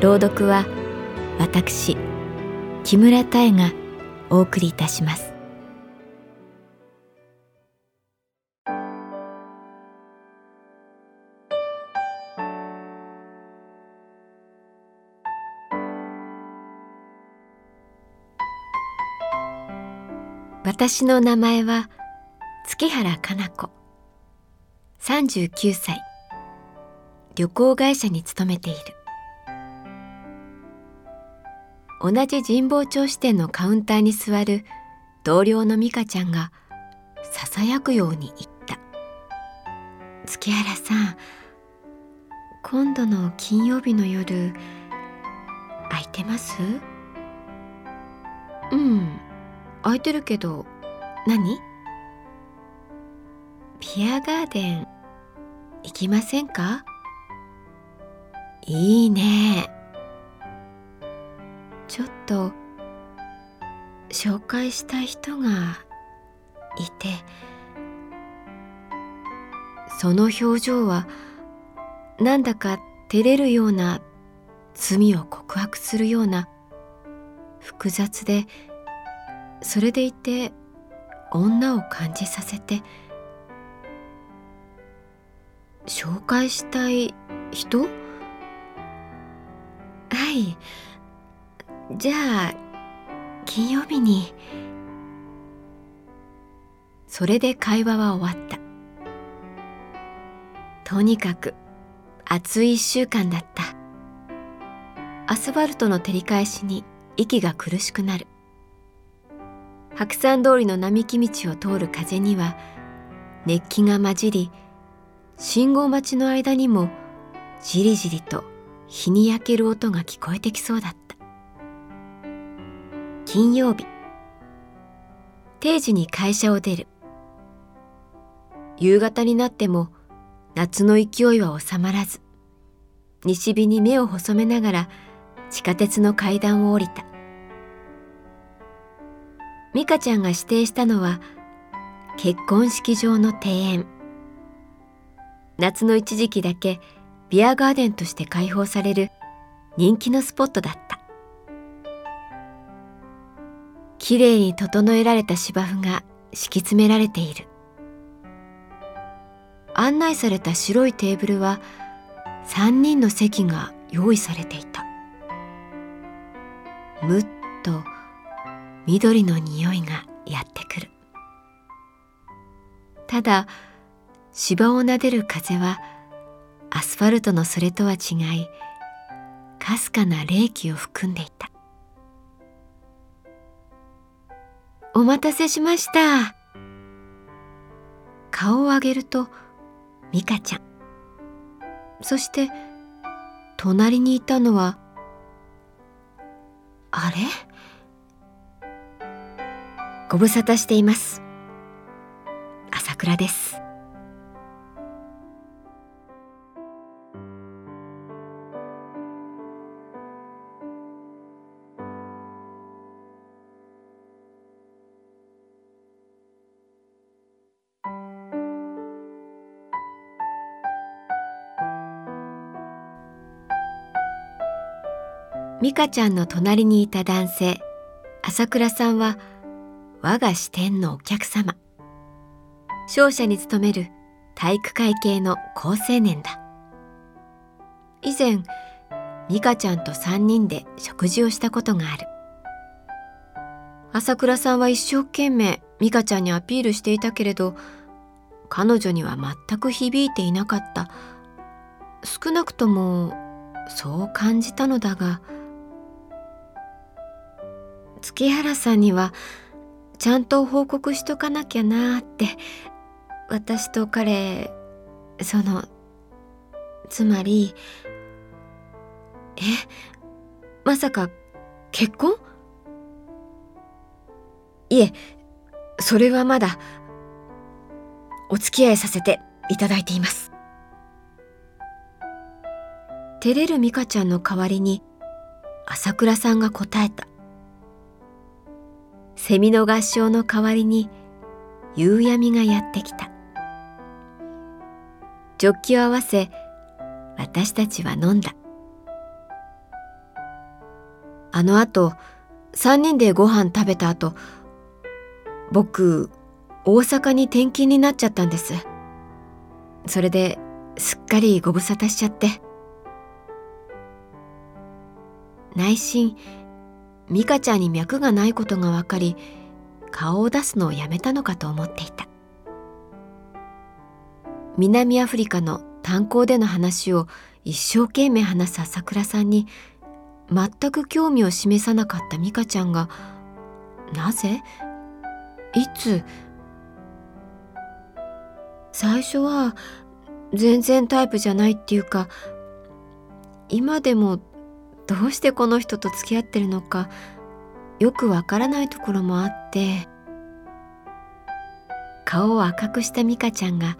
朗読は私木村多江がお送りいたします。私の名前は月原かな子。39歳。旅行会社に勤めている。同じ神保町支店のカウンターに座る同僚の美香ちゃんがささやくように言った「月原さん今度の金曜日の夜空いてます?」「うん空いてるけど何?」ビアガーデン行きませんか？いいねちょっと紹介したい人がいてその表情はなんだか照れるような罪を告白するような複雑でそれでいて女を感じさせて紹介したい人？はい。じゃあ金曜日に。それで会話は終わった。とにかく暑い一週間だった。アスファルトの照り返しに息が苦しくなる。白山通りの並木道を通る風には熱気が混じり信号待ちの間にもじりじりと日に焼ける音が聞こえてきそうだった。金曜日。定時に会社を出る。夕方になっても夏の勢いは収まらず西日に目を細めながら地下鉄の階段を降りた。美香ちゃんが指定したのは結婚式場の庭園。夏の一時期だけビアガーデンとして開放される人気のスポットだった。きれいに整えられた芝生が敷き詰められている。案内された白いテーブルは3人の席が用意されていた。むっと緑の匂いがやってくる。ただ芝を撫でる風はアスファルトのそれとは違いかすかな冷気を含んでいた。お待たせしました。顔を上げると美香ちゃん。そして隣にいたのはあれ？ご無沙汰しています。朝倉です。美香ちゃんの隣にいた男性朝倉さんは我が支店のお客様。商社に勤める体育会系の好青年だ。以前美香ちゃんと3人で食事をしたことがある。朝倉さんは一生懸命美香ちゃんにアピールしていたけれど彼女には全く響いていなかった。少なくともそう感じたのだが月原さんにはちゃんと報告しとかなきゃなーって私と彼そのつまりえまさか結婚？いえそれはまだお付き合いさせていただいています。照れる美香ちゃんの代わりに朝倉さんが答えた。セミの合唱の代わりに夕闇がやってきた。ジョッキを合わせ私たちは飲んだ。あのあと3人でご飯食べた後僕大阪に転勤になっちゃったんです。それですっかりご無沙汰しちゃって。内心美香ちゃんに脈がないことが分かり顔を出すのをやめたのかと思っていた。南アフリカの炭鉱での話を一生懸命話す朝倉さんに全く興味を示さなかった美香ちゃんがなぜ？いつ？最初は全然タイプじゃないっていうか今でもどうしてこの人と付き合ってるのかよくわからないところもあって顔を赤くした美香ちゃんが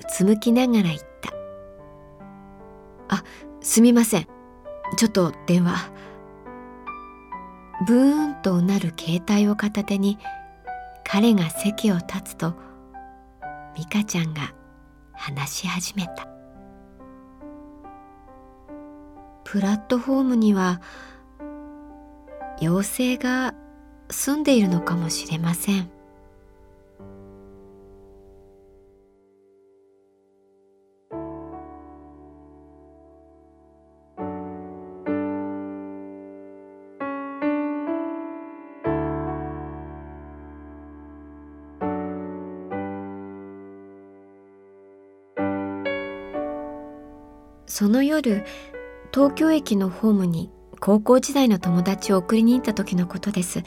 うつむきながら言った「あすみません。ちょっと電話」ブーンとうなる携帯を片手に彼が席を立つと美香ちゃんが話し始めた。プラットフォームには妖精が住んでいるのかもしれません。その夜東京駅のホームに高校時代の友達を送りに行った時のことです。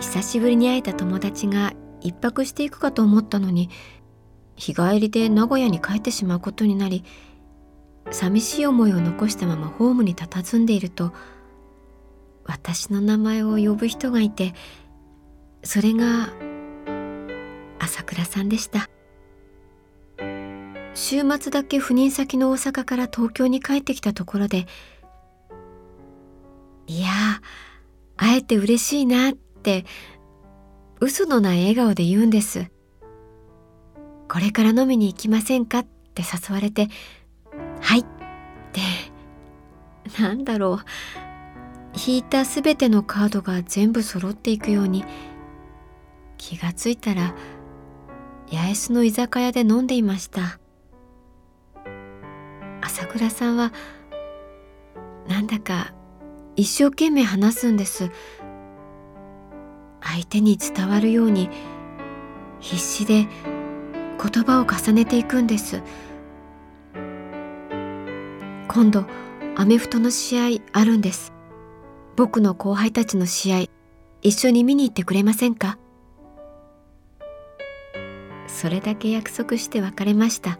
久しぶりに会えた友達が一泊していくかと思ったのに日帰りで名古屋に帰ってしまうことになり寂しい思いを残したままホームに佇んでいると私の名前を呼ぶ人がいてそれが朝倉さんでした。週末だけ赴任先の大阪から東京に帰ってきたところでいや会えて嬉しいなって嘘のない笑顔で言うんです。これから飲みに行きませんかって誘われてはいってなんだろう。引いたすべてのカードが全部揃っていくように気がついたら八重洲の居酒屋で飲んでいました。倉さんはなんだか一生懸命話すんです。相手に伝わるように必死で言葉を重ねていくんです。今度アメフトの試合あるんです。僕の後輩たちの試合一緒に見に行ってくれませんか？それだけ約束して別れました。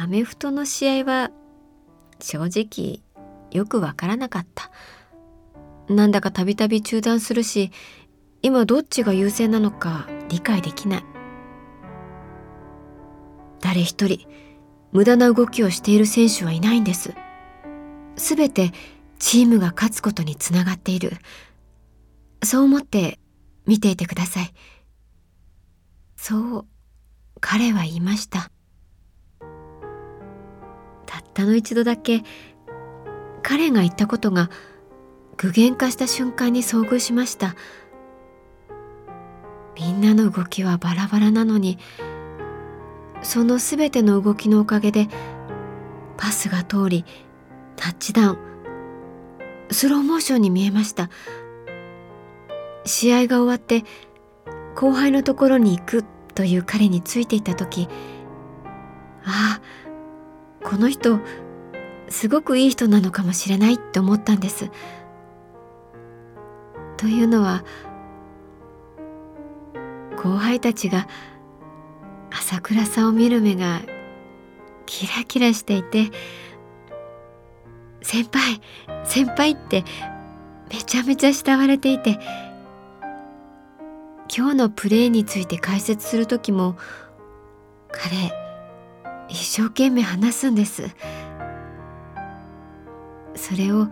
アメフトの試合は正直よくわからなかった。なんだかたびたび中断するし今どっちが優先なのか理解できない。誰一人無駄な動きをしている選手はいないんです。すべてチームが勝つことにつながっている。そう思って見ていてください。そう彼は言いました。たの一度だけ彼が言ったことが具現化した瞬間に遭遇しました。みんなの動きはバラバラなのにそのすべての動きのおかげでパスが通りタッチダウンスローモーションに見えました。試合が終わって後輩のところに行くという彼についていた時ああこの人すごくいい人なのかもしれないって思ったんです。というのは後輩たちが朝倉さんを見る目がキラキラしていて「先輩先輩」ってめちゃめちゃ慕われていて今日のプレーについて解説する時も彼一生懸命話すんです。それを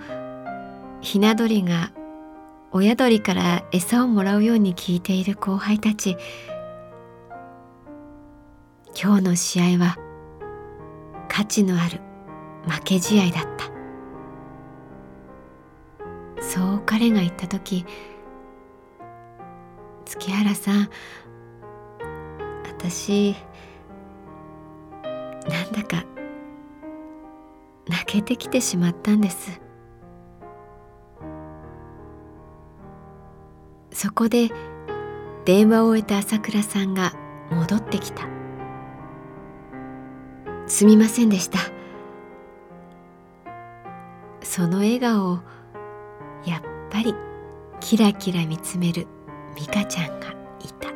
ひな鳥が親鳥から餌をもらうように聞いている後輩たち。今日の試合は価値のある負け試合だった。そう彼が言った時月原さん私なんだか泣けてきてしまったんです。そこで電話を終えた朝倉さんが戻ってきた。すみませんでした。その笑顔をやっぱりキラキラ見つめる美香ちゃんがいた。